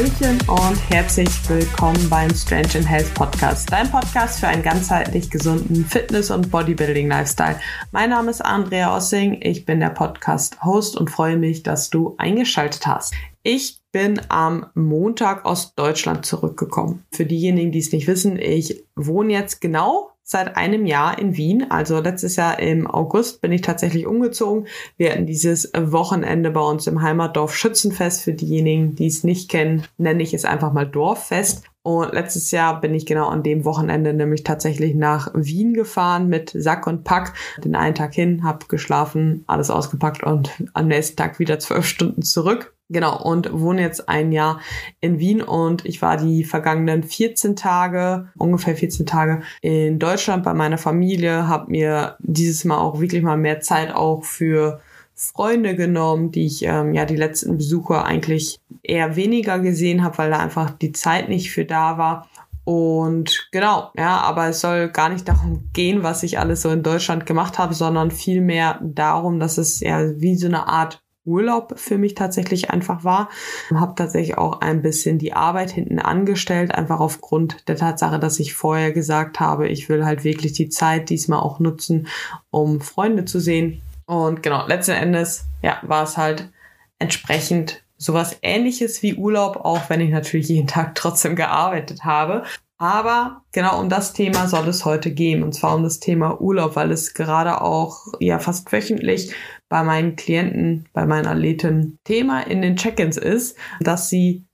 Hallöchen und herzlich willkommen beim Strange in Health Podcast, dein Podcast für einen ganzheitlich gesunden Fitness- und Bodybuilding-Lifestyle. Mein Name ist Andrea Ossing, ich bin der Podcast-Host und freue mich, dass du eingeschaltet hast. Ich bin am Montag aus Deutschland zurückgekommen. Für diejenigen, die es nicht wissen, ich wohne jetzt genau seit einem Jahr in Wien. Also letztes Jahr im August bin ich tatsächlich umgezogen. Wir hatten dieses Wochenende bei uns im Heimatdorf Schützenfest. Für diejenigen, die es nicht kennen, nenne ich es einfach mal Dorffest. Und letztes Jahr bin ich genau an dem Wochenende nämlich tatsächlich nach Wien gefahren mit Sack und Pack. Den einen Tag hin, habe geschlafen, alles ausgepackt und am nächsten Tag wieder zwölf Stunden zurück. Genau, und wohne jetzt ein Jahr in Wien und ich war die vergangenen 14 Tage, ungefähr 14 Tage in Deutschland bei meiner Familie, habe mir dieses Mal auch wirklich mal mehr Zeit auch für Freunde genommen, die ich ähm, ja die letzten Besuche eigentlich eher weniger gesehen habe, weil da einfach die Zeit nicht für da war. Und genau, ja, aber es soll gar nicht darum gehen, was ich alles so in Deutschland gemacht habe, sondern vielmehr darum, dass es ja wie so eine Art Urlaub für mich tatsächlich einfach war. Habe tatsächlich auch ein bisschen die Arbeit hinten angestellt, einfach aufgrund der Tatsache, dass ich vorher gesagt habe, ich will halt wirklich die Zeit diesmal auch nutzen, um Freunde zu sehen. Und genau, letzten Endes, ja, war es halt entsprechend sowas ähnliches wie Urlaub, auch wenn ich natürlich jeden Tag trotzdem gearbeitet habe. Aber genau um das Thema soll es heute gehen, und zwar um das Thema Urlaub, weil es gerade auch ja fast wöchentlich bei meinen Klienten, bei meinen Athleten Thema in den Check-ins ist, dass sie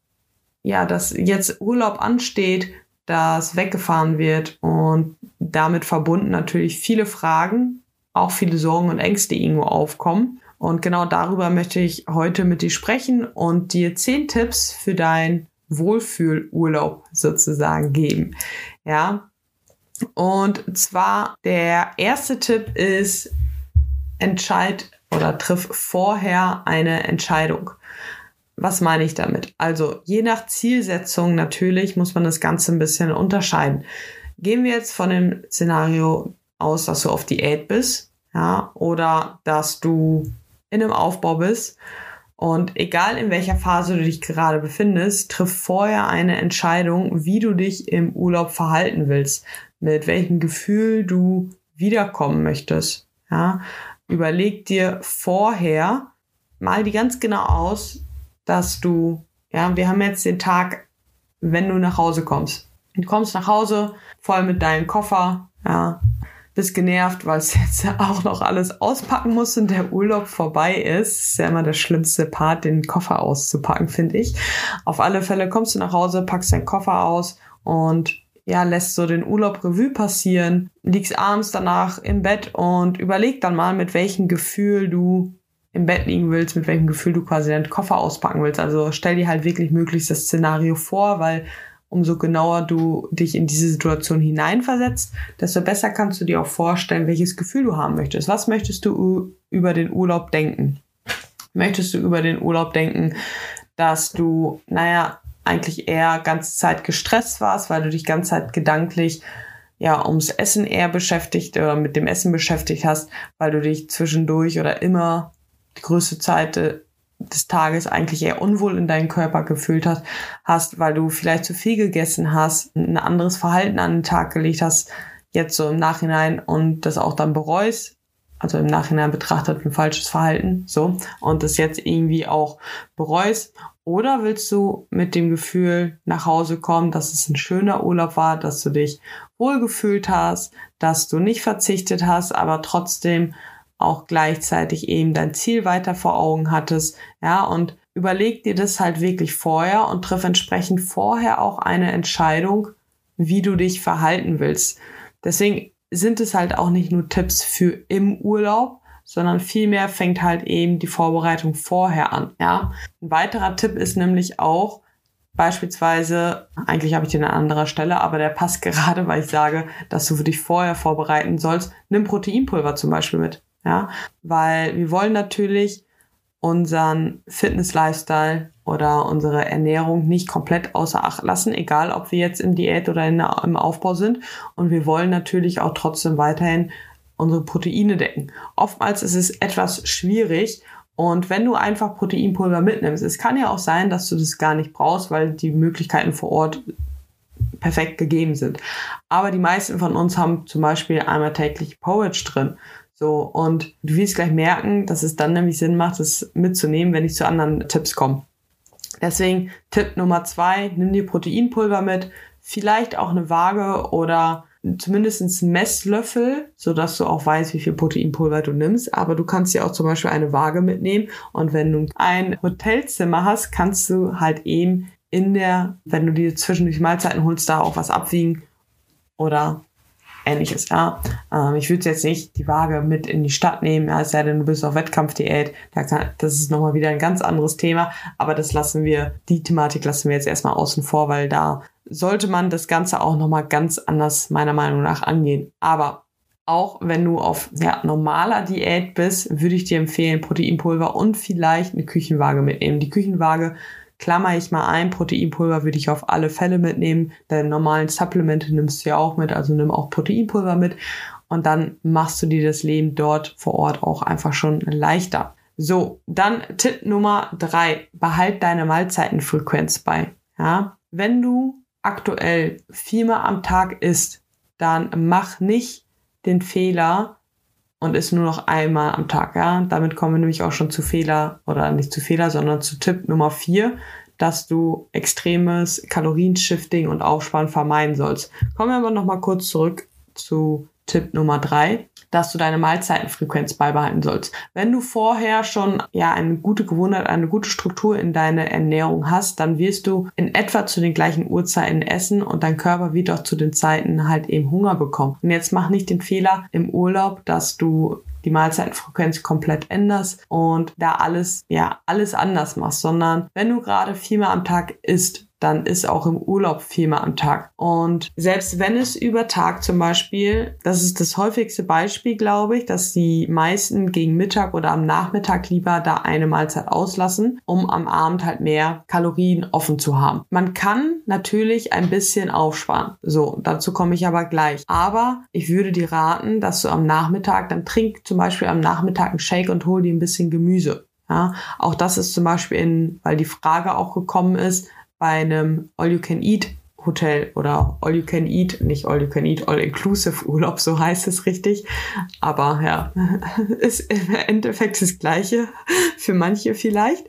ja, dass jetzt Urlaub ansteht, dass weggefahren wird und damit verbunden natürlich viele Fragen, auch viele Sorgen und Ängste irgendwo aufkommen. Und genau darüber möchte ich heute mit dir sprechen und dir zehn Tipps für dein Wohlfühlurlaub sozusagen geben. Ja. Und zwar der erste Tipp ist, entscheid oder triff vorher eine Entscheidung. Was meine ich damit? Also je nach Zielsetzung natürlich muss man das Ganze ein bisschen unterscheiden. Gehen wir jetzt von dem Szenario aus, dass du auf Diät bist, ja, oder dass du in einem Aufbau bist und egal in welcher Phase du dich gerade befindest, triff vorher eine Entscheidung, wie du dich im Urlaub verhalten willst, mit welchem Gefühl du wiederkommen möchtest. Ja, überleg dir vorher mal die ganz genau aus, dass du, ja, wir haben jetzt den Tag, wenn du nach Hause kommst. Du kommst nach Hause voll mit deinem Koffer, ja, bist genervt, weil es jetzt auch noch alles auspacken muss und der Urlaub vorbei ist. Ist ja immer der schlimmste Part, den Koffer auszupacken, finde ich. Auf alle Fälle kommst du nach Hause, packst deinen Koffer aus und ja, lässt so den Urlaub Revue passieren, liegst abends danach im Bett und überleg dann mal, mit welchem Gefühl du im Bett liegen willst, mit welchem Gefühl du quasi deinen Koffer auspacken willst. Also stell dir halt wirklich möglichst das Szenario vor, weil umso genauer du dich in diese Situation hineinversetzt, desto besser kannst du dir auch vorstellen, welches Gefühl du haben möchtest. Was möchtest du über den Urlaub denken? Möchtest du über den Urlaub denken, dass du, naja, eigentlich eher ganze Zeit gestresst warst, weil du dich ganze Zeit gedanklich ja ums Essen eher beschäftigt oder mit dem Essen beschäftigt hast, weil du dich zwischendurch oder immer die größte Zeit äh, des Tages eigentlich eher unwohl in deinen Körper gefühlt hast, hast, weil du vielleicht zu viel gegessen hast, ein anderes Verhalten an den Tag gelegt hast, jetzt so im Nachhinein und das auch dann bereust, also im Nachhinein betrachtet ein falsches Verhalten, so, und das jetzt irgendwie auch bereust. Oder willst du mit dem Gefühl nach Hause kommen, dass es ein schöner Urlaub war, dass du dich wohlgefühlt hast, dass du nicht verzichtet hast, aber trotzdem auch gleichzeitig eben dein Ziel weiter vor Augen hattest, ja, und überleg dir das halt wirklich vorher und triff entsprechend vorher auch eine Entscheidung, wie du dich verhalten willst. Deswegen sind es halt auch nicht nur Tipps für im Urlaub, sondern vielmehr fängt halt eben die Vorbereitung vorher an, ja. Ein weiterer Tipp ist nämlich auch, Beispielsweise, eigentlich habe ich den an anderer Stelle, aber der passt gerade, weil ich sage, dass du dich vorher vorbereiten sollst. Nimm Proteinpulver zum Beispiel mit. Ja, weil wir wollen natürlich unseren Fitness-Lifestyle oder unsere Ernährung nicht komplett außer Acht lassen, egal ob wir jetzt in Diät oder in, im Aufbau sind. Und wir wollen natürlich auch trotzdem weiterhin unsere Proteine decken. Oftmals ist es etwas schwierig Und wenn du einfach Proteinpulver mitnimmst, es kann ja auch sein, dass du das gar nicht brauchst, weil die Möglichkeiten vor Ort perfekt gegeben sind. Aber die meisten von uns haben zum Beispiel einmal täglich Porridge drin. So, und du wirst gleich merken, dass es dann nämlich Sinn macht, es mitzunehmen, wenn ich zu anderen Tipps komme. Deswegen Tipp Nummer zwei, nimm dir Proteinpulver mit, vielleicht auch eine Waage oder zumindest Messlöffel, so dass du auch weißt, wie viel Proteinpulver du nimmst. Aber du kannst ja auch zum Beispiel eine Waage mitnehmen. Und wenn du ein Hotelzimmer hast, kannst du halt eben in der, wenn du dir zwischendurch Mahlzeiten holst, da auch was abwiegen oder ähnliches. Ja, ähm, ich würde jetzt nicht die Waage mit in die Stadt nehmen, es sei denn, du bist auf Wettkampfdiät. das ist nochmal wieder ein ganz anderes Thema, aber das lassen wir, die Thematik lassen wir jetzt erstmal außen vor, weil da sollte man das Ganze auch nochmal ganz anders meiner Meinung nach angehen. Aber auch wenn du auf ja, normaler Diät bist, würde ich dir empfehlen, Proteinpulver und vielleicht eine Küchenwaage mitnehmen. Die Küchenwaage klammer ich mal ein, Proteinpulver würde ich auf alle Fälle mitnehmen. Deine normalen Supplemente nimmst du ja auch mit, also nimm auch Proteinpulver mit. Und dann machst du dir das Leben dort vor Ort auch einfach schon leichter. So, dann Tipp Nummer drei. Behalt deine Mahlzeitenfrequenz bei. Ja, wenn du aktuell viermal am Tag isst, dann mach nicht den Fehler, und ist nur noch einmal am Tag. Ja? Damit kommen wir nämlich auch schon zu Fehler oder nicht zu Fehler, sondern zu Tipp Nummer vier, dass du extremes Kalorienshifting und Aufsparen vermeiden sollst. Kommen wir aber noch mal kurz zurück zu Tipp Nummer drei dass du deine Mahlzeitenfrequenz beibehalten sollst. Wenn du vorher schon ja eine gute Gewohnheit, eine gute Struktur in deine Ernährung hast, dann wirst du in etwa zu den gleichen Uhrzeiten essen und dein Körper wird auch zu den Zeiten halt eben Hunger bekommen. Und jetzt mach nicht den Fehler im Urlaub, dass du die Mahlzeitenfrequenz komplett änderst und da alles, ja, alles anders machst, sondern wenn du gerade viermal am Tag isst, dann ist auch im Urlaub viermal am Tag. Und selbst wenn es über Tag zum Beispiel, das ist das häufigste Beispiel, glaube ich, dass die meisten gegen Mittag oder am Nachmittag lieber da eine Mahlzeit auslassen, um am Abend halt mehr Kalorien offen zu haben. Man kann natürlich ein bisschen aufsparen. So, dazu komme ich aber gleich. Aber ich würde dir raten, dass du am Nachmittag, dann trink zum Beispiel am Nachmittag einen Shake und hol dir ein bisschen Gemüse. Ja, auch das ist zum Beispiel in, weil die Frage auch gekommen ist, bei einem All-You-Can-Eat Hotel oder All You Can Eat, nicht All You Can Eat, All Inclusive Urlaub, so heißt es richtig. Aber ja, ist im Endeffekt das Gleiche für manche vielleicht.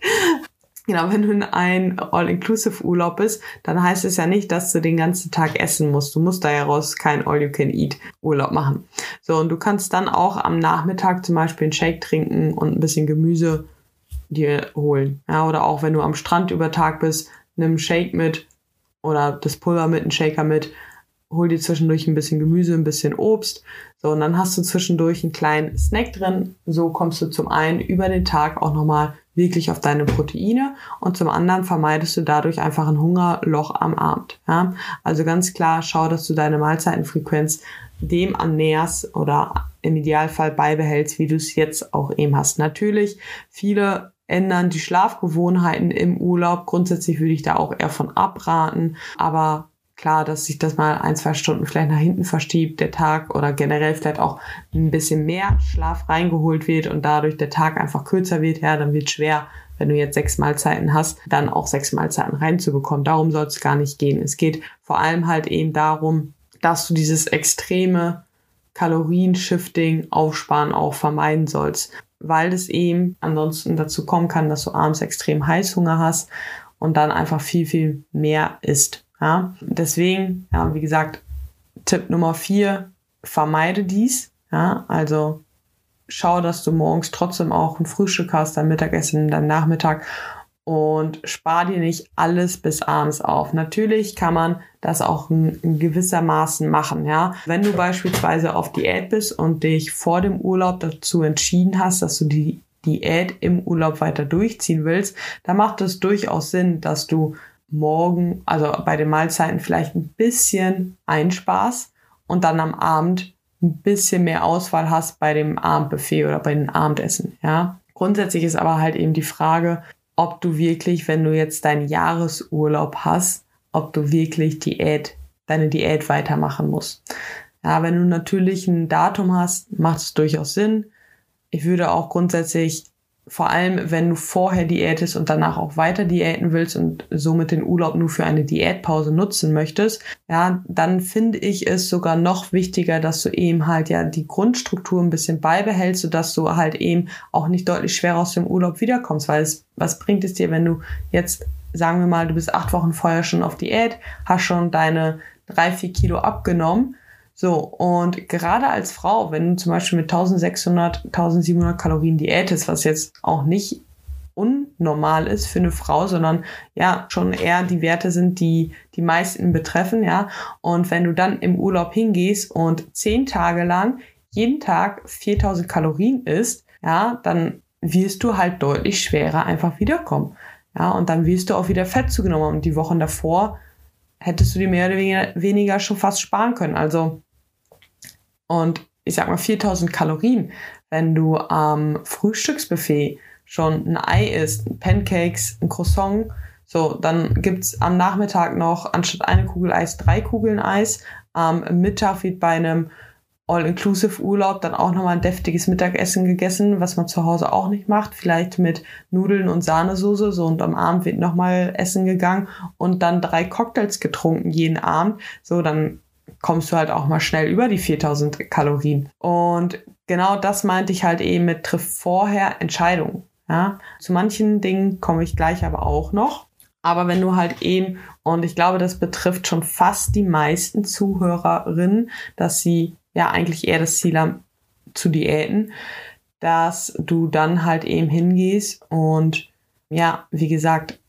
Genau, wenn du in ein All-Inclusive Urlaub bist, dann heißt es ja nicht, dass du den ganzen Tag essen musst. Du musst da kein All-You-Can-Eat Urlaub machen. So, und du kannst dann auch am Nachmittag zum Beispiel einen Shake trinken und ein bisschen Gemüse dir holen. Ja, oder auch wenn du am Strand über Tag bist, nimm einen Shake mit oder das Pulver mit, einen Shaker mit, hol dir zwischendurch ein bisschen Gemüse, ein bisschen Obst. So, und dann hast du zwischendurch einen kleinen Snack drin. So kommst du zum einen über den Tag auch nochmal wirklich auf deine Proteine und zum anderen vermeidest du dadurch einfach ein Hungerloch am Abend. Ja? Also ganz klar, schau, dass du deine Mahlzeitenfrequenz dem annäherst oder im Idealfall beibehältst, wie du es jetzt auch eben hast. Natürlich, viele ändern die Schlafgewohnheiten im Urlaub. Grundsätzlich würde ich da auch eher von abraten. Aber klar, dass sich das mal ein, zwei Stunden vielleicht nach hinten verschiebt, der Tag oder generell vielleicht auch ein bisschen mehr Schlaf reingeholt wird und dadurch der Tag einfach kürzer wird, ja, dann wird schwer, wenn du jetzt sechs Mahlzeiten hast, dann auch sechs Mahlzeiten reinzubekommen. Darum soll es gar nicht gehen. Es geht vor allem halt eben darum, dass du dieses extreme Kalorienshifting, Aufsparen auch vermeiden sollst weil es eben ansonsten dazu kommen kann, dass du abends extrem Heißhunger hast und dann einfach viel, viel mehr isst. Ja? Deswegen, ja, wie gesagt, Tipp Nummer vier, vermeide dies. Ja? Also schau, dass du morgens trotzdem auch ein Frühstück hast, dein Mittagessen, dein Nachmittag und spar dir nicht alles bis abends auf. Natürlich kann man das auch in, in gewissermaßen machen, ja. Wenn du beispielsweise auf Diät bist und dich vor dem Urlaub dazu entschieden hast, dass du die Diät im Urlaub weiter durchziehen willst, dann macht es durchaus Sinn, dass du morgen, also bei den Mahlzeiten vielleicht ein bisschen einsparst und dann am Abend ein bisschen mehr Auswahl hast bei dem Abendbuffet oder bei den Abendessen, ja. Grundsätzlich ist aber halt eben die Frage, ob du wirklich, wenn du jetzt deinen Jahresurlaub hast, ob du wirklich Diät, deine Diät weitermachen musst. Ja, wenn du natürlich ein Datum hast, macht es durchaus Sinn. Ich würde auch grundsätzlich vor allem, wenn du vorher diätest und danach auch weiter diäten willst und somit den Urlaub nur für eine Diätpause nutzen möchtest, ja, dann finde ich es sogar noch wichtiger, dass du eben halt ja die Grundstruktur ein bisschen beibehältst, sodass du halt eben auch nicht deutlich schwerer aus dem Urlaub wiederkommst, weil es, was bringt es dir, wenn du jetzt, sagen wir mal, du bist acht Wochen vorher schon auf Diät, hast schon deine drei, vier Kilo abgenommen, so, und gerade als Frau, wenn du zum Beispiel mit 1600, 1700 Kalorien diätest, was jetzt auch nicht unnormal ist für eine Frau, sondern ja, schon eher die Werte sind, die die meisten betreffen, ja. Und wenn du dann im Urlaub hingehst und zehn Tage lang jeden Tag 4000 Kalorien isst, ja, dann wirst du halt deutlich schwerer einfach wiederkommen. Ja, und dann wirst du auch wieder Fett zugenommen. Und die Wochen davor hättest du dir mehr oder weniger schon fast sparen können. Also und ich sag mal 4000 Kalorien, wenn du am Frühstücksbuffet schon ein Ei isst, Pancakes, ein Croissant, so, dann gibt's am Nachmittag noch anstatt eine Kugel Eis drei Kugeln Eis. Am Mittag wird bei einem All-Inclusive-Urlaub dann auch nochmal ein deftiges Mittagessen gegessen, was man zu Hause auch nicht macht. Vielleicht mit Nudeln und Sahnesoße. So, und am Abend wird nochmal Essen gegangen und dann drei Cocktails getrunken jeden Abend. So, dann kommst du halt auch mal schnell über die 4000 Kalorien. Und genau das meinte ich halt eben mit triff vorher Entscheidungen. Ja, zu manchen Dingen komme ich gleich aber auch noch. Aber wenn du halt eben, und ich glaube, das betrifft schon fast die meisten Zuhörerinnen, dass sie ja eigentlich eher das Ziel haben zu diäten, dass du dann halt eben hingehst und ja, wie gesagt,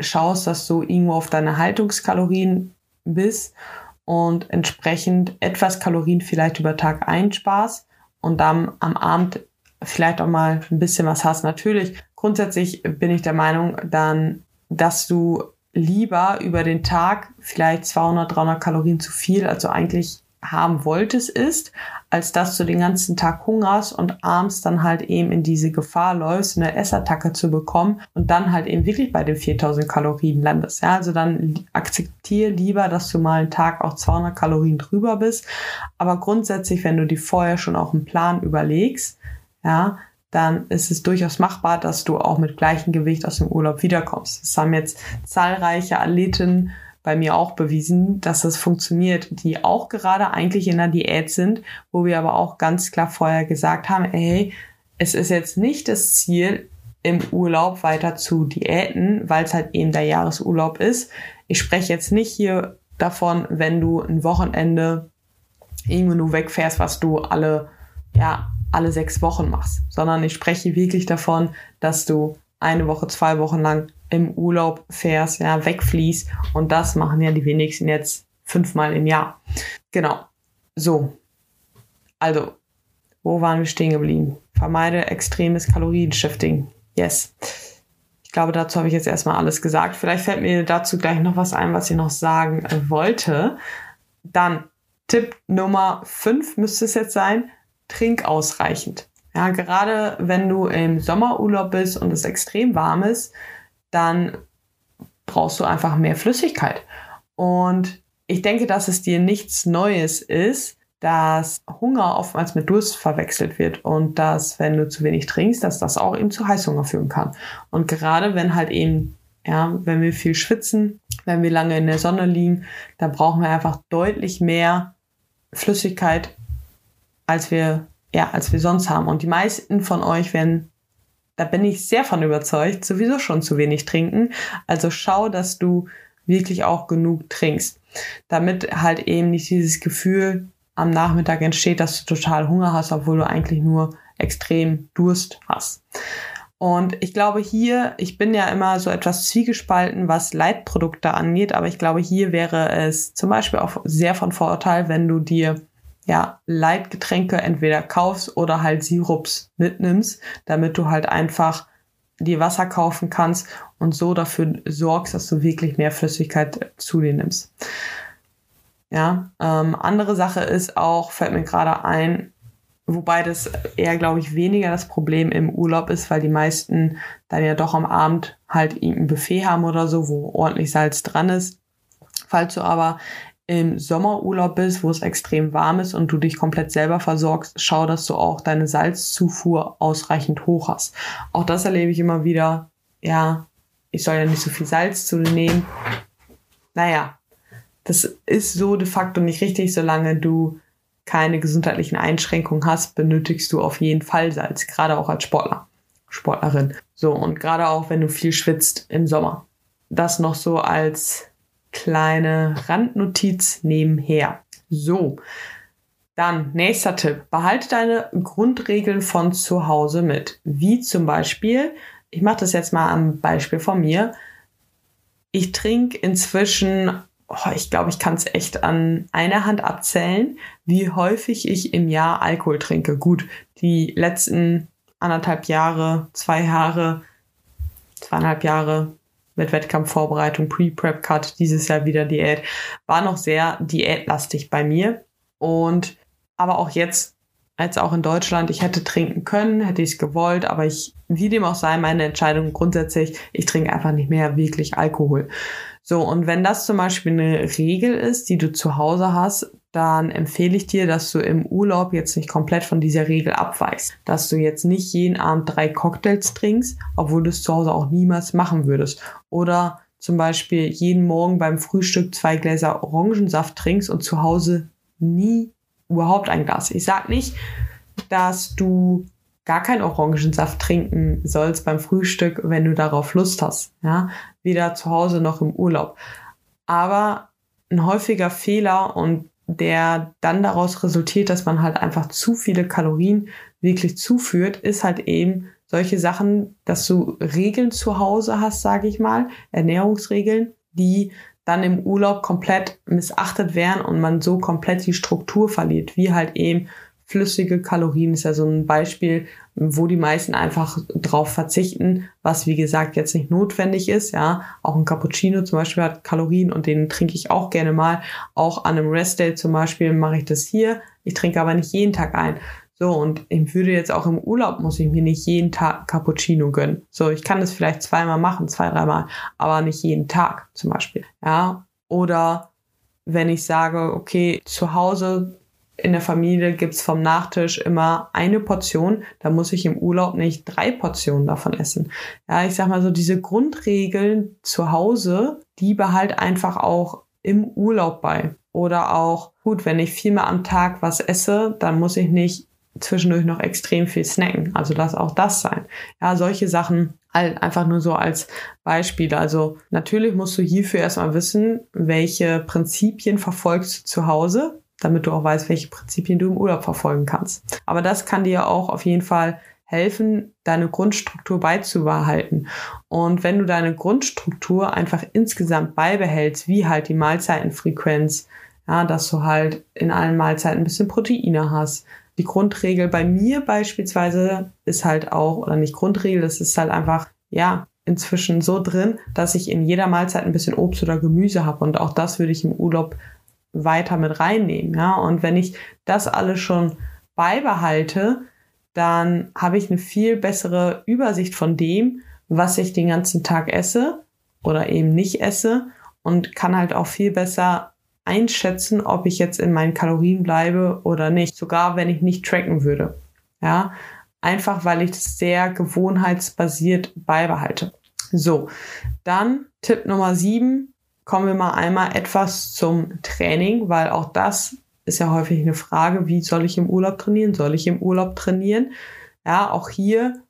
schaust, dass du irgendwo auf deine Haltungskalorien bist und entsprechend etwas Kalorien vielleicht über Tag einsparst und dann am Abend vielleicht auch mal ein bisschen was hast. Natürlich, grundsätzlich bin ich der Meinung dann, dass du lieber über den Tag vielleicht 200, 300 Kalorien zu viel, also eigentlich haben wolltest, ist, als dass du den ganzen Tag hungerst und abends dann halt eben in diese Gefahr läufst, eine Essattacke zu bekommen und dann halt eben wirklich bei den 4000 Kalorien landest. Ja, also dann akzeptiere lieber, dass du mal einen Tag auch 200 Kalorien drüber bist. Aber grundsätzlich, wenn du dir vorher schon auch einen Plan überlegst, ja, dann ist es durchaus machbar, dass du auch mit gleichem Gewicht aus dem Urlaub wiederkommst. Das haben jetzt zahlreiche Athleten bei mir auch bewiesen, dass das funktioniert, die auch gerade eigentlich in der Diät sind, wo wir aber auch ganz klar vorher gesagt haben, ey, es ist jetzt nicht das Ziel, im Urlaub weiter zu diäten, weil es halt eben der Jahresurlaub ist. Ich spreche jetzt nicht hier davon, wenn du ein Wochenende irgendwo nur wegfährst, was du alle, ja, alle sechs Wochen machst, sondern ich spreche wirklich davon, dass du eine Woche, zwei Wochen lang im Urlaub fährst, ja, wegfließt. Und das machen ja die wenigsten jetzt fünfmal im Jahr. Genau. So. Also, wo waren wir stehen geblieben? Vermeide extremes Kalorienshifting. Yes. Ich glaube, dazu habe ich jetzt erstmal alles gesagt. Vielleicht fällt mir dazu gleich noch was ein, was ich noch sagen äh, wollte. Dann Tipp Nummer 5 müsste es jetzt sein. Trink ausreichend. Ja, gerade wenn du im Sommerurlaub bist und es extrem warm ist, dann brauchst du einfach mehr Flüssigkeit. Und ich denke, dass es dir nichts Neues ist, dass Hunger oftmals mit Durst verwechselt wird und dass, wenn du zu wenig trinkst, dass das auch eben zu Heißhunger führen kann. Und gerade wenn halt eben, ja, wenn wir viel schwitzen, wenn wir lange in der Sonne liegen, dann brauchen wir einfach deutlich mehr Flüssigkeit, als wir, ja, als wir sonst haben. Und die meisten von euch werden da bin ich sehr von überzeugt, sowieso schon zu wenig trinken. Also schau, dass du wirklich auch genug trinkst, damit halt eben nicht dieses Gefühl am Nachmittag entsteht, dass du total Hunger hast, obwohl du eigentlich nur extrem Durst hast. Und ich glaube hier, ich bin ja immer so etwas zwiegespalten, was Leitprodukte angeht, aber ich glaube hier wäre es zum Beispiel auch sehr von Vorteil, wenn du dir ja, Leitgetränke entweder kaufst oder halt Sirups mitnimmst, damit du halt einfach dir Wasser kaufen kannst und so dafür sorgst, dass du wirklich mehr Flüssigkeit zu dir nimmst. Ja, ähm, andere Sache ist auch, fällt mir gerade ein, wobei das eher, glaube ich, weniger das Problem im Urlaub ist, weil die meisten dann ja doch am Abend halt ein Buffet haben oder so, wo ordentlich Salz dran ist. Falls du aber im Sommerurlaub bist, wo es extrem warm ist und du dich komplett selber versorgst, schau, dass du auch deine Salzzufuhr ausreichend hoch hast. Auch das erlebe ich immer wieder. Ja, ich soll ja nicht so viel Salz zu nehmen. Naja, das ist so de facto nicht richtig, solange du keine gesundheitlichen Einschränkungen hast, benötigst du auf jeden Fall Salz, gerade auch als Sportler, Sportlerin. So, und gerade auch, wenn du viel schwitzt im Sommer. Das noch so als kleine Randnotiz nebenher. So, dann nächster Tipp. Behalte deine Grundregeln von zu Hause mit. Wie zum Beispiel, ich mache das jetzt mal am Beispiel von mir. Ich trinke inzwischen, oh, ich glaube, ich kann es echt an einer Hand abzählen, wie häufig ich im Jahr Alkohol trinke. Gut, die letzten anderthalb Jahre, zwei Jahre, zweieinhalb Jahre mit Wettkampfvorbereitung, Pre-Prep-Cut, dieses Jahr wieder Diät, war noch sehr diätlastig bei mir. Und aber auch jetzt, als auch in Deutschland, ich hätte trinken können, hätte ich es gewollt, aber ich, wie dem auch sei, meine Entscheidung grundsätzlich, ich trinke einfach nicht mehr wirklich Alkohol. So, und wenn das zum Beispiel eine Regel ist, die du zu Hause hast, dann empfehle ich dir, dass du im Urlaub jetzt nicht komplett von dieser Regel abweichst. Dass du jetzt nicht jeden Abend drei Cocktails trinkst, obwohl du es zu Hause auch niemals machen würdest. Oder zum Beispiel jeden Morgen beim Frühstück zwei Gläser Orangensaft trinkst und zu Hause nie überhaupt ein Glas. Ich sag nicht, dass du gar keinen Orangensaft trinken sollst beim Frühstück, wenn du darauf Lust hast. Ja, weder zu Hause noch im Urlaub. Aber ein häufiger Fehler und der dann daraus resultiert, dass man halt einfach zu viele Kalorien wirklich zuführt, ist halt eben solche Sachen, dass du Regeln zu Hause hast, sage ich mal, Ernährungsregeln, die dann im Urlaub komplett missachtet werden und man so komplett die Struktur verliert, wie halt eben flüssige Kalorien ist ja so ein Beispiel, wo die meisten einfach drauf verzichten, was wie gesagt jetzt nicht notwendig ist. Ja, auch ein Cappuccino zum Beispiel hat Kalorien und den trinke ich auch gerne mal. Auch an einem Restday zum Beispiel mache ich das hier. Ich trinke aber nicht jeden Tag ein. So, und ich würde jetzt auch im Urlaub, muss ich mir nicht jeden Tag Cappuccino gönnen. So, ich kann das vielleicht zweimal machen, zwei, dreimal, aber nicht jeden Tag zum Beispiel. Ja, oder wenn ich sage, okay, zu Hause in der Familie gibt's vom Nachtisch immer eine Portion, da muss ich im Urlaub nicht drei Portionen davon essen. Ja, ich sag mal so, diese Grundregeln zu Hause, die behalt einfach auch im Urlaub bei. Oder auch, gut, wenn ich viermal am Tag was esse, dann muss ich nicht zwischendurch noch extrem viel snacken. Also lass auch das sein. Ja, solche Sachen halt einfach nur so als Beispiel. Also natürlich musst du hierfür erstmal wissen, welche Prinzipien verfolgst du zu Hause, damit du auch weißt, welche Prinzipien du im Urlaub verfolgen kannst. Aber das kann dir auch auf jeden Fall helfen, deine Grundstruktur beizubehalten. Und wenn du deine Grundstruktur einfach insgesamt beibehältst, wie halt die Mahlzeitenfrequenz, ja, dass du halt in allen Mahlzeiten ein bisschen Proteine hast. Die Grundregel bei mir beispielsweise ist halt auch, oder nicht Grundregel, das ist halt einfach, ja, inzwischen so drin, dass ich in jeder Mahlzeit ein bisschen Obst oder Gemüse habe. Und auch das würde ich im Urlaub weiter mit reinnehmen. Ja? Und wenn ich das alles schon beibehalte, dann habe ich eine viel bessere Übersicht von dem, was ich den ganzen Tag esse oder eben nicht esse und kann halt auch viel besser einschätzen, ob ich jetzt in meinen Kalorien bleibe oder nicht, sogar wenn ich nicht tracken würde. Ja, einfach weil ich das sehr gewohnheitsbasiert beibehalte. So, dann Tipp Nummer sieben, kommen wir mal einmal etwas zum Training, weil auch das ist ja häufig eine Frage, wie soll ich im Urlaub trainieren? Soll ich im Urlaub trainieren? Ja, auch hier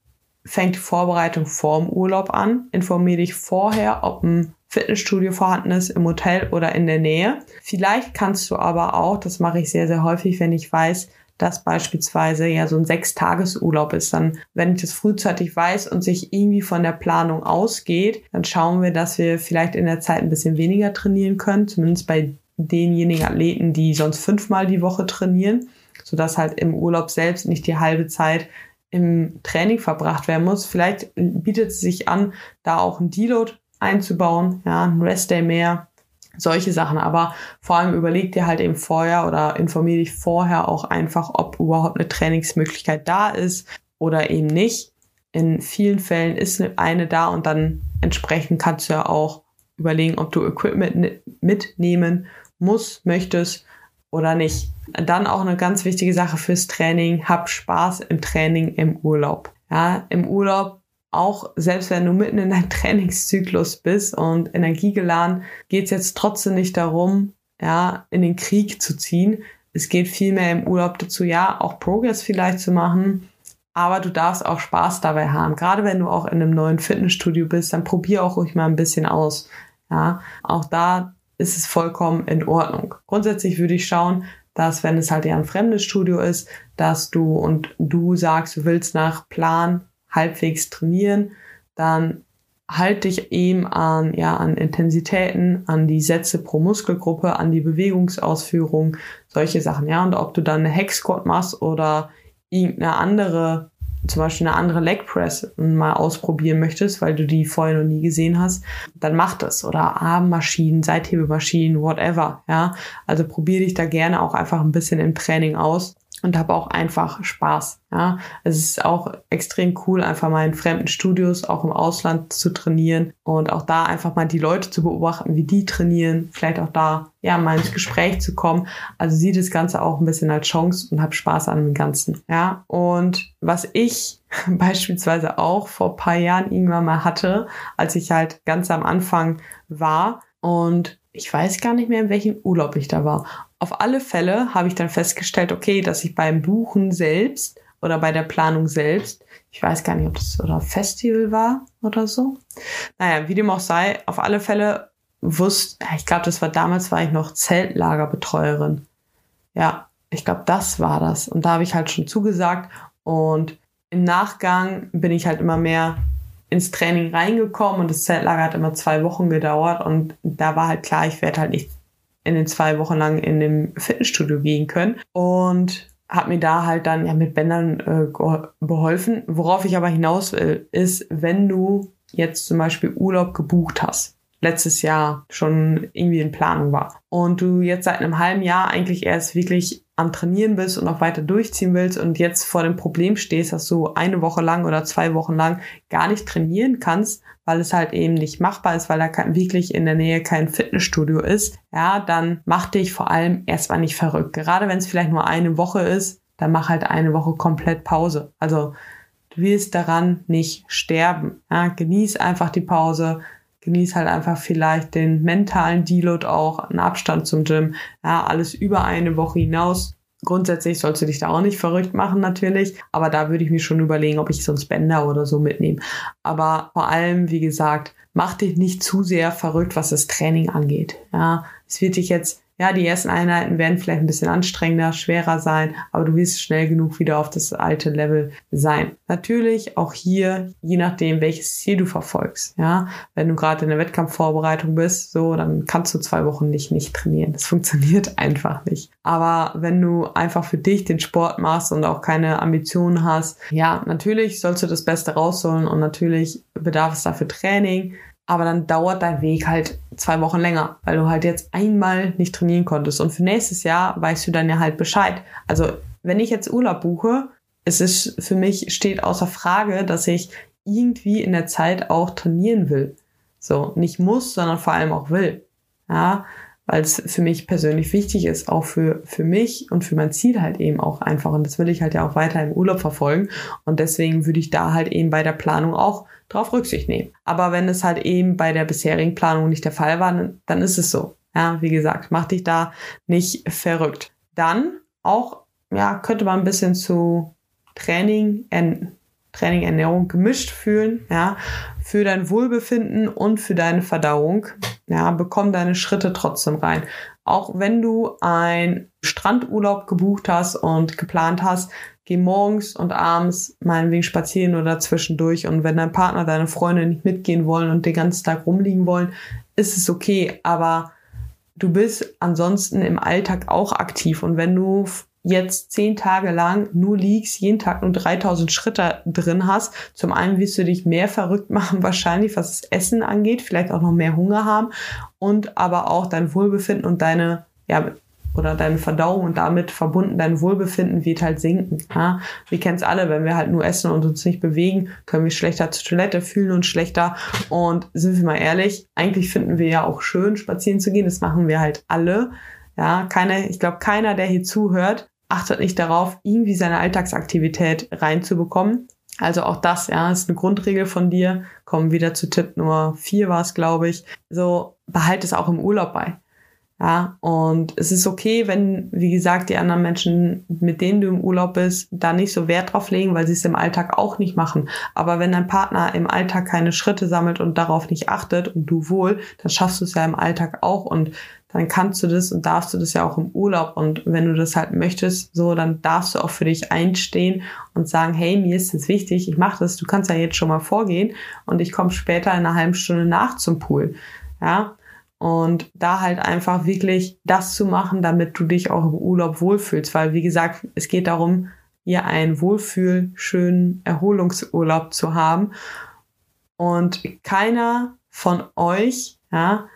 fängt die Vorbereitung vor dem Urlaub an. Informiere dich vorher, ob ein Fitnessstudio vorhanden ist im Hotel oder in der Nähe. Vielleicht kannst du aber auch, das mache ich sehr, sehr häufig, wenn ich weiß, dass beispielsweise ja so ein Sechstagesurlaub ist, dann, wenn ich das frühzeitig weiß und sich irgendwie von der Planung ausgeht, dann schauen wir, dass wir vielleicht in der Zeit ein bisschen weniger trainieren können, zumindest bei denjenigen Athleten, die sonst fünfmal die Woche trainieren, sodass halt im Urlaub selbst nicht die halbe Zeit im Training verbracht werden muss. Vielleicht bietet es sich an, da auch ein Deload einzubauen, ja, ein Restday mehr, solche Sachen. Aber vor allem überleg dir halt eben vorher oder informier dich vorher auch einfach, ob überhaupt eine Trainingsmöglichkeit da ist oder eben nicht. In vielen Fällen ist eine da und dann entsprechend kannst du ja auch überlegen, ob du Equipment mitnehmen musst, möchtest oder nicht. Dann auch eine ganz wichtige Sache fürs Training. Hab Spaß im Training im Urlaub. Ja, im Urlaub auch selbst wenn du mitten in deinem Trainingszyklus bist und energiegeladen, geht es jetzt trotzdem nicht darum, ja, in den Krieg zu ziehen. Es geht vielmehr im Urlaub dazu, ja, auch Progress vielleicht zu machen, aber du darfst auch Spaß dabei haben. Gerade wenn du auch in einem neuen Fitnessstudio bist, dann probier auch ruhig mal ein bisschen aus. Ja, auch da ist es vollkommen in Ordnung. Grundsätzlich würde ich schauen, dass wenn es halt ja ein fremdes Studio ist, dass du und du sagst, du willst nach Plan halbwegs trainieren, dann halt dich eben an, ja, an Intensitäten, an die Sätze pro Muskelgruppe, an die Bewegungsausführung, solche Sachen, ja. Und ob du dann eine Hex Squat machst oder irgendeine andere, zum Beispiel eine andere Leg Press mal ausprobieren möchtest, weil du die vorher noch nie gesehen hast, dann mach das. Oder Armmaschinen, Seithebemaschinen, whatever, ja. Also probier dich da gerne auch einfach ein bisschen im Training aus und habe auch einfach Spaß. Ja, es ist auch extrem cool, einfach mal in fremden Studios, auch im Ausland zu trainieren und auch da einfach mal die Leute zu beobachten, wie die trainieren, vielleicht auch da ja mal ins Gespräch zu kommen. Also sieh das Ganze auch ein bisschen als Chance und hab Spaß an dem Ganzen. Ja, und was ich beispielsweise auch vor paar Jahren irgendwann mal hatte, als ich halt ganz am Anfang war und ich weiß gar nicht mehr, in welchem Urlaub ich da war. Auf alle Fälle habe ich dann festgestellt, okay, dass ich beim Buchen selbst oder bei der Planung selbst, ich weiß gar nicht, ob das oder Festival war oder so. Naja, wie dem auch sei, auf alle Fälle wusste, ich glaube, das war damals, war ich noch Zeltlagerbetreuerin. Ja, ich glaube, das war das. Und da habe ich halt schon zugesagt. Und im Nachgang bin ich halt immer mehr ins Training reingekommen und das Zeltlager hat immer zwei Wochen gedauert und da war halt klar, ich werde halt nicht in den zwei Wochen lang in dem Fitnessstudio gehen können und habe mir da halt dann ja mit Bändern äh, beholfen. Worauf ich aber hinaus will, ist, wenn du jetzt zum Beispiel Urlaub gebucht hast, letztes Jahr schon irgendwie in Planung war und du jetzt seit einem halben Jahr eigentlich erst wirklich am Trainieren bist und auch weiter durchziehen willst und jetzt vor dem Problem stehst, dass du eine Woche lang oder zwei Wochen lang gar nicht trainieren kannst, weil es halt eben nicht machbar ist, weil da wirklich in der Nähe kein Fitnessstudio ist, ja, dann mach dich vor allem erstmal nicht verrückt. Gerade wenn es vielleicht nur eine Woche ist, dann mach halt eine Woche komplett Pause. Also du willst daran nicht sterben. Ja, genieß einfach die Pause, genieß halt einfach vielleicht den mentalen Deload auch, einen Abstand zum Gym, ja, alles über eine Woche hinaus Grundsätzlich sollst du dich da auch nicht verrückt machen, natürlich. Aber da würde ich mir schon überlegen, ob ich sonst Bänder oder so mitnehme. Aber vor allem, wie gesagt, mach dich nicht zu sehr verrückt, was das Training angeht. Ja, es wird dich jetzt ja, die ersten Einheiten werden vielleicht ein bisschen anstrengender, schwerer sein, aber du wirst schnell genug wieder auf das alte Level sein. Natürlich auch hier, je nachdem, welches Ziel du verfolgst. Ja, wenn du gerade in der Wettkampfvorbereitung bist, so, dann kannst du zwei Wochen nicht, nicht trainieren. Das funktioniert einfach nicht. Aber wenn du einfach für dich den Sport machst und auch keine Ambitionen hast, ja, natürlich sollst du das Beste rausholen und natürlich bedarf es dafür Training aber dann dauert dein Weg halt zwei Wochen länger, weil du halt jetzt einmal nicht trainieren konntest. Und für nächstes Jahr weißt du dann ja halt Bescheid. Also wenn ich jetzt Urlaub buche, es ist für mich steht außer Frage, dass ich irgendwie in der Zeit auch trainieren will. So, nicht muss, sondern vor allem auch will. Ja, weil es für mich persönlich wichtig ist, auch für, für mich und für mein Ziel halt eben auch einfach. Und das will ich halt ja auch weiter im Urlaub verfolgen. Und deswegen würde ich da halt eben bei der Planung auch drauf Rücksicht nehmen. Aber wenn es halt eben bei der bisherigen Planung nicht der Fall war, dann ist es so. Ja, wie gesagt, mach dich da nicht verrückt. Dann auch, ja, könnte man ein bisschen zu Training, Training, Ernährung gemischt fühlen, ja, für dein Wohlbefinden und für deine Verdauung. Ja, bekomm deine Schritte trotzdem rein. Auch wenn du ein Strandurlaub gebucht hast und geplant hast, geh morgens und abends meinetwegen spazieren oder zwischendurch. Und wenn dein Partner, deine Freunde nicht mitgehen wollen und den ganzen Tag rumliegen wollen, ist es okay. Aber du bist ansonsten im Alltag auch aktiv. Und wenn du jetzt zehn Tage lang nur liegst, jeden Tag nur 3000 Schritte drin hast, zum einen wirst du dich mehr verrückt machen, wahrscheinlich, was das Essen angeht, vielleicht auch noch mehr Hunger haben und aber auch dein Wohlbefinden und deine, ja, oder deine Verdauung und damit verbunden dein Wohlbefinden wird halt sinken. Ja? Wir kennen es alle, wenn wir halt nur essen und uns nicht bewegen, können wir schlechter zur Toilette fühlen und schlechter. Und sind wir mal ehrlich, eigentlich finden wir ja auch schön, spazieren zu gehen. Das machen wir halt alle. Ja, keine, ich glaube, keiner, der hier zuhört, achtet nicht darauf, irgendwie seine Alltagsaktivität reinzubekommen. Also auch das, ja, ist eine Grundregel von dir. Kommen wieder zu Tipp Nummer vier war es, glaube ich. So, behalte es auch im Urlaub bei. Ja, und es ist okay, wenn, wie gesagt, die anderen Menschen, mit denen du im Urlaub bist, da nicht so Wert drauf legen, weil sie es im Alltag auch nicht machen. Aber wenn dein Partner im Alltag keine Schritte sammelt und darauf nicht achtet und du wohl, dann schaffst du es ja im Alltag auch und dann kannst du das und darfst du das ja auch im Urlaub. Und wenn du das halt möchtest, so, dann darfst du auch für dich einstehen und sagen, hey, mir ist das wichtig, ich mache das, du kannst ja jetzt schon mal vorgehen und ich komme später in einer halben Stunde nach zum Pool. Ja, und da halt einfach wirklich das zu machen, damit du dich auch im Urlaub wohlfühlst. Weil, wie gesagt, es geht darum, hier einen Wohlfühl, schönen Erholungsurlaub zu haben. Und keiner von euch, ja,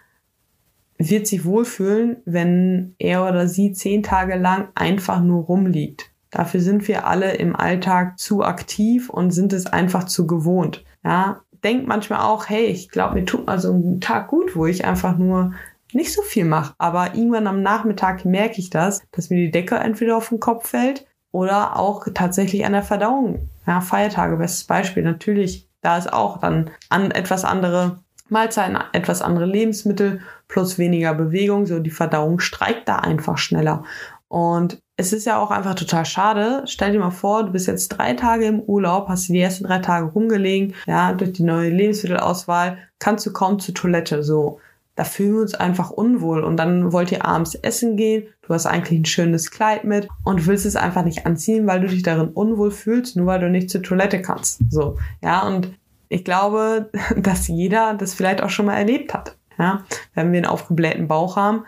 wird sich wohlfühlen, wenn er oder sie zehn Tage lang einfach nur rumliegt. Dafür sind wir alle im Alltag zu aktiv und sind es einfach zu gewohnt. Ja, denke manchmal auch, hey, ich glaube, mir tut mal so ein Tag gut, wo ich einfach nur nicht so viel mache. Aber irgendwann am Nachmittag merke ich das, dass mir die Decke entweder auf den Kopf fällt oder auch tatsächlich an der Verdauung. Ja, Feiertage, bestes Beispiel. Natürlich, da ist auch dann an etwas andere Mahlzeiten, etwas andere Lebensmittel plus weniger Bewegung. So die Verdauung streikt da einfach schneller. Und es ist ja auch einfach total schade. Stell dir mal vor, du bist jetzt drei Tage im Urlaub, hast die ersten drei Tage rumgelegen, ja, durch die neue Lebensmittelauswahl kannst du kaum zur Toilette, so. Da fühlen wir uns einfach unwohl und dann wollt ihr abends essen gehen, du hast eigentlich ein schönes Kleid mit und willst es einfach nicht anziehen, weil du dich darin unwohl fühlst, nur weil du nicht zur Toilette kannst, so. Ja, und ich glaube, dass jeder das vielleicht auch schon mal erlebt hat, ja. Wenn wir einen aufgeblähten Bauch haben,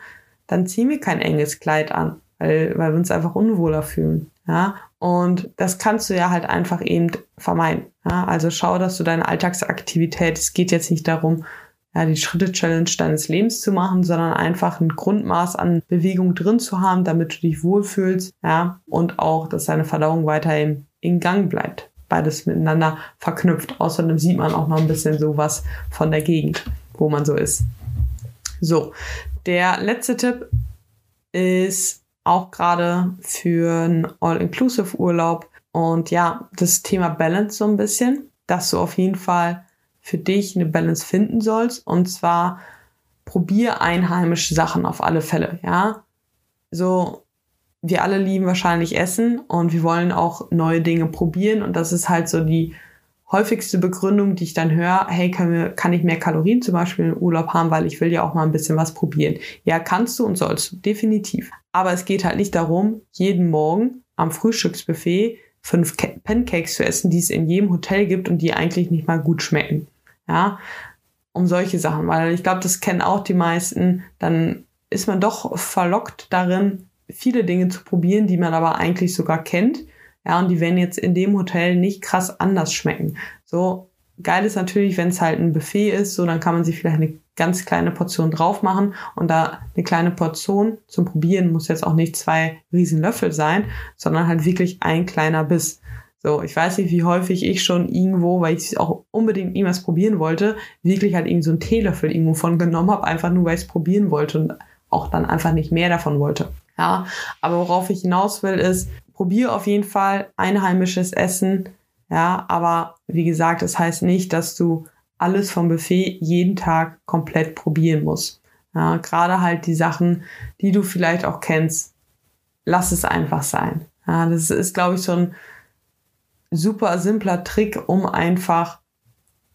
dann ziehen wir kein enges Kleid an weil, weil wir uns einfach unwohler fühlen. Ja, und das kannst du ja halt einfach eben vermeiden. Ja, also schau, dass du deine Alltagsaktivität, es geht jetzt nicht darum, ja, die Schritte-Challenge deines Lebens zu machen, sondern einfach ein Grundmaß an Bewegung drin zu haben, damit du dich wohlfühlst, ja, und auch, dass deine Verdauung weiterhin in Gang bleibt. Beides miteinander verknüpft. Außerdem sieht man auch noch ein bisschen sowas von der Gegend, wo man so ist. So, der letzte Tipp ist auch gerade für einen All-Inclusive-Urlaub. Und ja, das Thema Balance so ein bisschen, dass du auf jeden Fall für dich eine Balance finden sollst. Und zwar probier einheimische Sachen auf alle Fälle, ja. So, wir alle lieben wahrscheinlich Essen und wir wollen auch neue Dinge probieren. Und das ist halt so die häufigste Begründung, die ich dann höre, hey, kann, wir, kann ich mehr Kalorien zum Beispiel im Urlaub haben, weil ich will ja auch mal ein bisschen was probieren. Ja, kannst du und sollst du, definitiv. Aber es geht halt nicht darum, jeden Morgen am Frühstücksbuffet fünf Pancakes zu essen, die es in jedem Hotel gibt und die eigentlich nicht mal gut schmecken. Ja, um solche Sachen, weil ich glaube, das kennen auch die meisten. Dann ist man doch verlockt darin, viele Dinge zu probieren, die man aber eigentlich sogar kennt ja, und die werden jetzt in dem Hotel nicht krass anders schmecken. So geil ist natürlich, wenn es halt ein Buffet ist, so dann kann man sich vielleicht eine ganz kleine Portion drauf machen und da eine kleine Portion zum Probieren muss jetzt auch nicht zwei riesen Löffel sein, sondern halt wirklich ein kleiner Biss. So, ich weiß nicht, wie häufig ich schon irgendwo, weil ich auch unbedingt irgendwas probieren wollte, wirklich halt irgendwie so einen Teelöffel irgendwo von genommen habe, einfach nur, weil ich es probieren wollte und auch dann einfach nicht mehr davon wollte. Ja, aber worauf ich hinaus will, ist, probier auf jeden Fall einheimisches Essen. Ja, aber wie gesagt, das heißt nicht, dass du alles vom Buffet jeden Tag komplett probieren musst. Ja, gerade halt die Sachen, die du vielleicht auch kennst, lass es einfach sein. Ja, das ist, glaube ich, so ein super simpler Trick, um einfach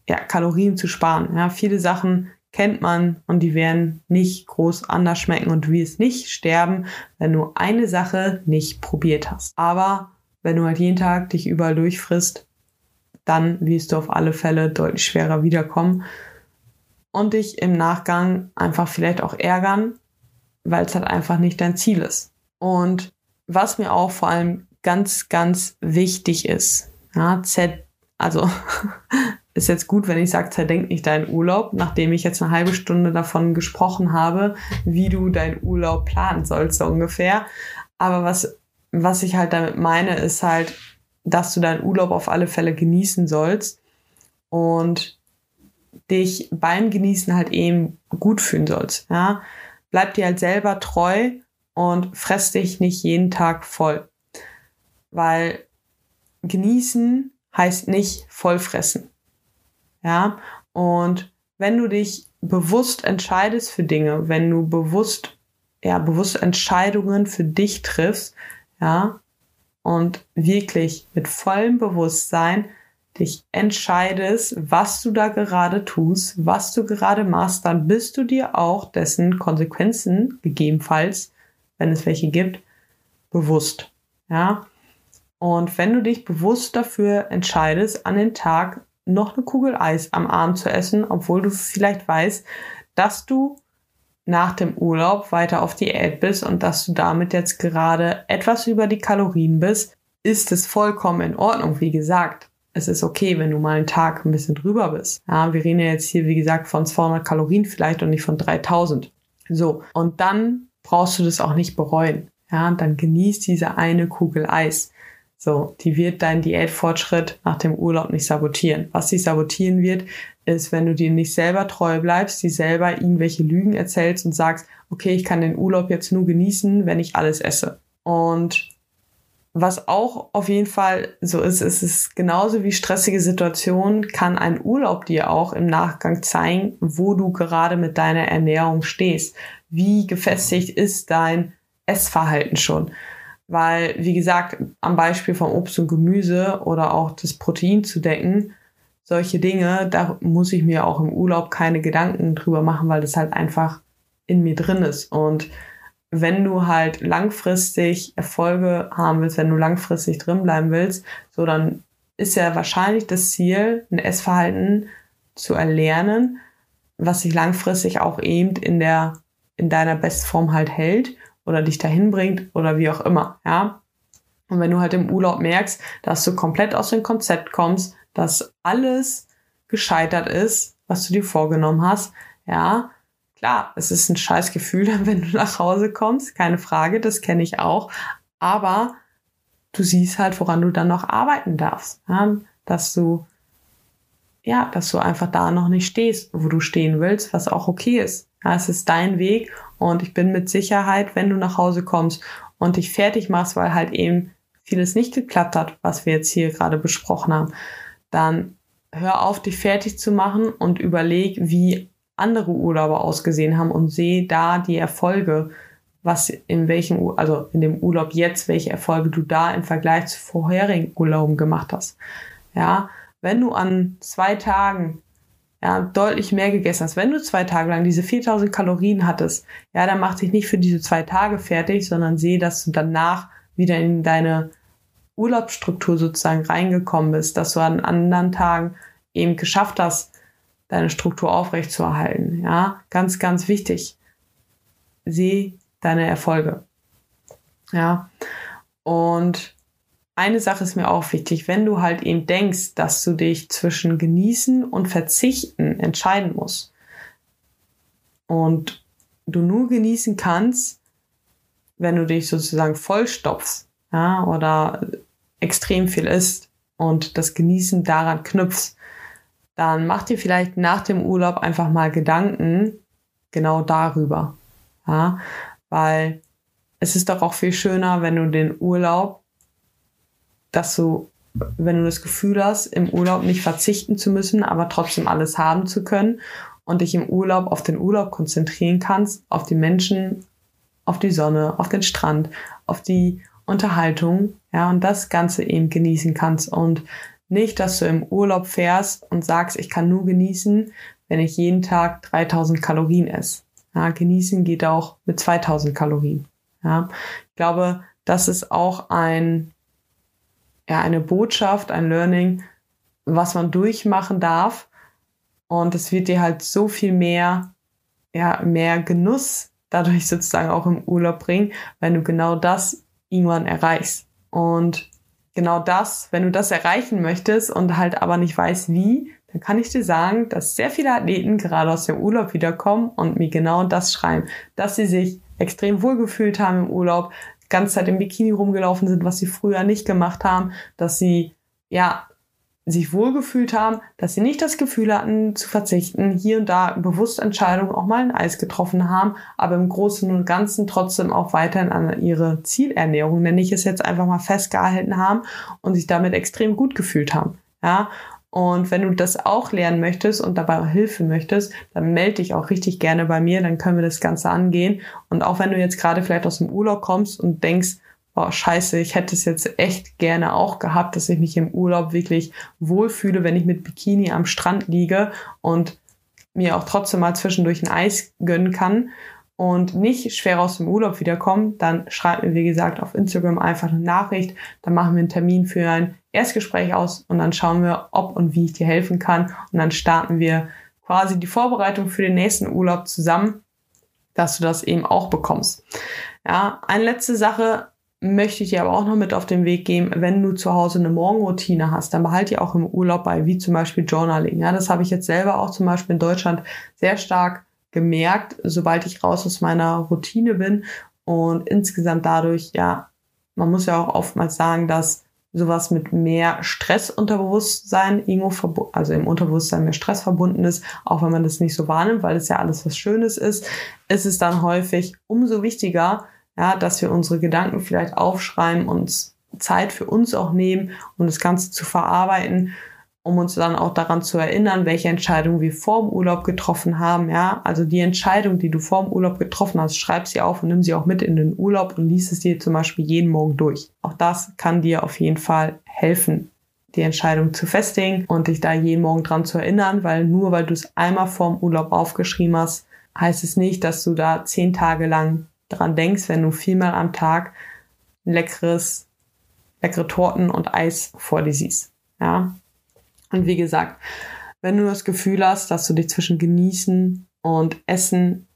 ja, Kalorien zu sparen. Ja, viele Sachen kennt man und die werden nicht groß anders schmecken und du wirst nicht sterben, wenn du eine Sache nicht probiert hast. Aber wenn du halt jeden Tag dich überall durchfrisst, dann wirst du auf alle Fälle deutlich schwerer wiederkommen und dich im Nachgang einfach vielleicht auch ärgern, weil es halt einfach nicht dein Ziel ist. Und was mir auch vor allem ganz, ganz wichtig ist, ja, Z, also ist jetzt gut, wenn ich sage, zerdenk nicht deinen Urlaub, nachdem ich jetzt eine halbe Stunde davon gesprochen habe, wie du deinen Urlaub planen sollst, so ungefähr. Aber was, was ich halt damit meine, ist halt, dass du deinen Urlaub auf alle Fälle genießen sollst und dich beim Genießen halt eben gut fühlen sollst. Ja? Bleib dir halt selber treu und fress dich nicht jeden Tag voll. Weil genießen heißt nicht vollfressen. Ja, und wenn du dich bewusst entscheidest für Dinge, wenn du bewusst, ja, bewusst Entscheidungen für dich triffst, ja, und wirklich mit vollem Bewusstsein dich entscheidest, was du da gerade tust, was du gerade machst, dann bist du dir auch dessen Konsequenzen, gegebenenfalls, wenn es welche gibt, bewusst. Ja. Und wenn du dich bewusst dafür entscheidest, an den Tag noch eine Kugel Eis am Abend zu essen, obwohl du vielleicht weißt, dass du nach dem Urlaub weiter auf Diät bist und dass du damit jetzt gerade etwas über die Kalorien bist, ist es vollkommen in Ordnung. Wie gesagt, es ist okay, wenn du mal einen Tag ein bisschen drüber bist. Ja, wir reden ja jetzt hier, wie gesagt, von 200 Kalorien vielleicht und nicht von 3000. So. Und dann brauchst du das auch nicht bereuen. Ja, dann genießt diese eine Kugel Eis. So, die wird deinen Diätfortschritt nach dem Urlaub nicht sabotieren. Was sie sabotieren wird, ist, wenn du dir nicht selber treu bleibst, die selber irgendwelche Lügen erzählst und sagst, okay, ich kann den Urlaub jetzt nur genießen, wenn ich alles esse. Und was auch auf jeden Fall so ist, ist es genauso wie stressige Situationen, kann ein Urlaub dir auch im Nachgang zeigen, wo du gerade mit deiner Ernährung stehst. Wie gefestigt ist dein Essverhalten schon? Weil, wie gesagt, am Beispiel von Obst und Gemüse oder auch das Protein zu decken, solche Dinge, da muss ich mir auch im Urlaub keine Gedanken drüber machen, weil das halt einfach in mir drin ist. Und wenn du halt langfristig Erfolge haben willst, wenn du langfristig drin bleiben willst, so dann ist ja wahrscheinlich das Ziel, ein Essverhalten zu erlernen, was sich langfristig auch eben in der, in deiner Bestform halt hält oder dich dahin bringt oder wie auch immer, ja. Und wenn du halt im Urlaub merkst, dass du komplett aus dem Konzept kommst, dass alles gescheitert ist, was du dir vorgenommen hast, ja, klar, es ist ein scheiß Gefühl, wenn du nach Hause kommst, keine Frage, das kenne ich auch, aber du siehst halt, woran du dann noch arbeiten darfst, ja? dass du ja, dass du einfach da noch nicht stehst, wo du stehen willst, was auch okay ist. Ja, es ist dein Weg und ich bin mit Sicherheit, wenn du nach Hause kommst und dich fertig machst, weil halt eben vieles nicht geklappt hat, was wir jetzt hier gerade besprochen haben, dann hör auf, dich fertig zu machen und überleg, wie andere Urlauber ausgesehen haben und sehe da die Erfolge, was in welchem, also in dem Urlaub jetzt, welche Erfolge du da im Vergleich zu vorherigen Urlauben gemacht hast. Ja, wenn du an zwei Tagen ja, deutlich mehr gegessen hast, wenn du zwei Tage lang diese 4000 Kalorien hattest, ja, dann mach dich nicht für diese zwei Tage fertig, sondern sehe, dass du danach wieder in deine Urlaubsstruktur sozusagen reingekommen bist, dass du an anderen Tagen eben geschafft hast, deine Struktur aufrechtzuerhalten. Ja, ganz, ganz wichtig. Seh deine Erfolge. Ja, und eine Sache ist mir auch wichtig, wenn du halt eben denkst, dass du dich zwischen genießen und verzichten entscheiden musst und du nur genießen kannst, wenn du dich sozusagen vollstopfst, ja, oder extrem viel isst und das Genießen daran knüpfst, dann mach dir vielleicht nach dem Urlaub einfach mal Gedanken genau darüber, ja, weil es ist doch auch viel schöner, wenn du den Urlaub dass du, wenn du das Gefühl hast, im Urlaub nicht verzichten zu müssen, aber trotzdem alles haben zu können und dich im Urlaub auf den Urlaub konzentrieren kannst, auf die Menschen, auf die Sonne, auf den Strand, auf die Unterhaltung, ja, und das Ganze eben genießen kannst und nicht, dass du im Urlaub fährst und sagst, ich kann nur genießen, wenn ich jeden Tag 3000 Kalorien esse. Ja, genießen geht auch mit 2000 Kalorien. Ja, ich glaube, das ist auch ein ja, eine Botschaft, ein Learning, was man durchmachen darf. Und es wird dir halt so viel mehr, ja, mehr Genuss dadurch sozusagen auch im Urlaub bringen, wenn du genau das irgendwann erreichst. Und genau das, wenn du das erreichen möchtest und halt aber nicht weißt wie, dann kann ich dir sagen, dass sehr viele Athleten gerade aus dem Urlaub wiederkommen und mir genau das schreiben, dass sie sich extrem wohlgefühlt haben im Urlaub, ganze Zeit im Bikini rumgelaufen sind, was sie früher nicht gemacht haben, dass sie ja sich wohlgefühlt haben, dass sie nicht das Gefühl hatten zu verzichten, hier und da bewusst Entscheidungen auch mal ein Eis getroffen haben, aber im Großen und Ganzen trotzdem auch weiterhin an ihre Zielernährung, nenne ich es jetzt einfach mal festgehalten haben und sich damit extrem gut gefühlt haben. Ja, und wenn du das auch lernen möchtest und dabei Hilfe möchtest, dann melde dich auch richtig gerne bei mir, dann können wir das Ganze angehen. Und auch wenn du jetzt gerade vielleicht aus dem Urlaub kommst und denkst, oh scheiße, ich hätte es jetzt echt gerne auch gehabt, dass ich mich im Urlaub wirklich wohlfühle, wenn ich mit Bikini am Strand liege und mir auch trotzdem mal zwischendurch ein Eis gönnen kann und nicht schwer aus dem Urlaub wiederkommen, dann schreib mir, wie gesagt, auf Instagram einfach eine Nachricht. Dann machen wir einen Termin für ein Erstgespräch aus und dann schauen wir, ob und wie ich dir helfen kann. Und dann starten wir quasi die Vorbereitung für den nächsten Urlaub zusammen, dass du das eben auch bekommst. Ja, eine letzte Sache, möchte ich dir aber auch noch mit auf den Weg geben, wenn du zu Hause eine Morgenroutine hast, dann behalte die auch im Urlaub bei, wie zum Beispiel Journaling. Ja, das habe ich jetzt selber auch zum Beispiel in Deutschland sehr stark gemerkt, sobald ich raus aus meiner Routine bin und insgesamt dadurch, ja, man muss ja auch oftmals sagen, dass sowas mit mehr Stressunterbewusstsein irgendwo also im Unterbewusstsein mehr Stress verbunden ist, auch wenn man das nicht so wahrnimmt, weil es ja alles was Schönes ist, ist es dann häufig umso wichtiger, ja, dass wir unsere Gedanken vielleicht aufschreiben, uns Zeit für uns auch nehmen, um das Ganze zu verarbeiten, um uns dann auch daran zu erinnern, welche Entscheidungen wir vor dem Urlaub getroffen haben. Ja, also die Entscheidung, die du vor dem Urlaub getroffen hast, schreib sie auf und nimm sie auch mit in den Urlaub und lies es dir zum Beispiel jeden Morgen durch. Auch das kann dir auf jeden Fall helfen, die Entscheidung zu festigen und dich da jeden Morgen dran zu erinnern, weil nur weil du es einmal vor dem Urlaub aufgeschrieben hast, heißt es nicht, dass du da zehn Tage lang dran denkst, wenn du viermal am Tag ein leckeres, leckere Torten und Eis vor dir siehst. Ja. Und wie gesagt, wenn du das Gefühl hast, dass du dich zwischen genießen und essen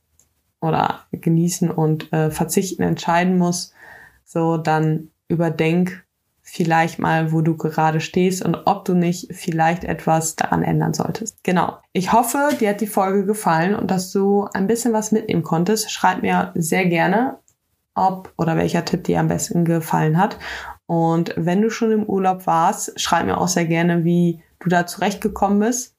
oder genießen und äh, verzichten entscheiden musst, so dann überdenk vielleicht mal, wo du gerade stehst und ob du nicht vielleicht etwas daran ändern solltest. Genau. Ich hoffe, dir hat die Folge gefallen und dass du ein bisschen was mitnehmen konntest. Schreib mir sehr gerne, ob oder welcher Tipp dir am besten gefallen hat. Und wenn du schon im Urlaub warst, schreib mir auch sehr gerne, wie du da zurechtgekommen bist.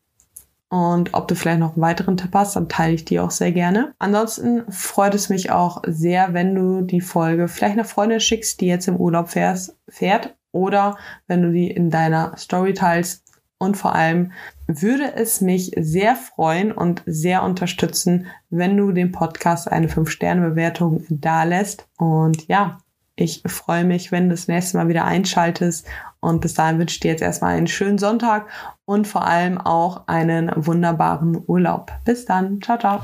Und ob du vielleicht noch einen weiteren Tipp hast, dann teile ich die auch sehr gerne. Ansonsten freut es mich auch sehr, wenn du die Folge vielleicht einer Freundin schickst, die jetzt im Urlaub fährst, fährt oder wenn du die in deiner Story teilst. Und vor allem würde es mich sehr freuen und sehr unterstützen, wenn du dem Podcast eine 5-Sterne-Bewertung dalässt. Und ja, ich freue mich, wenn du das nächste Mal wieder einschaltest. Und bis dahin wünsche ich dir jetzt erstmal einen schönen Sonntag und vor allem auch einen wunderbaren Urlaub. Bis dann. Ciao, ciao.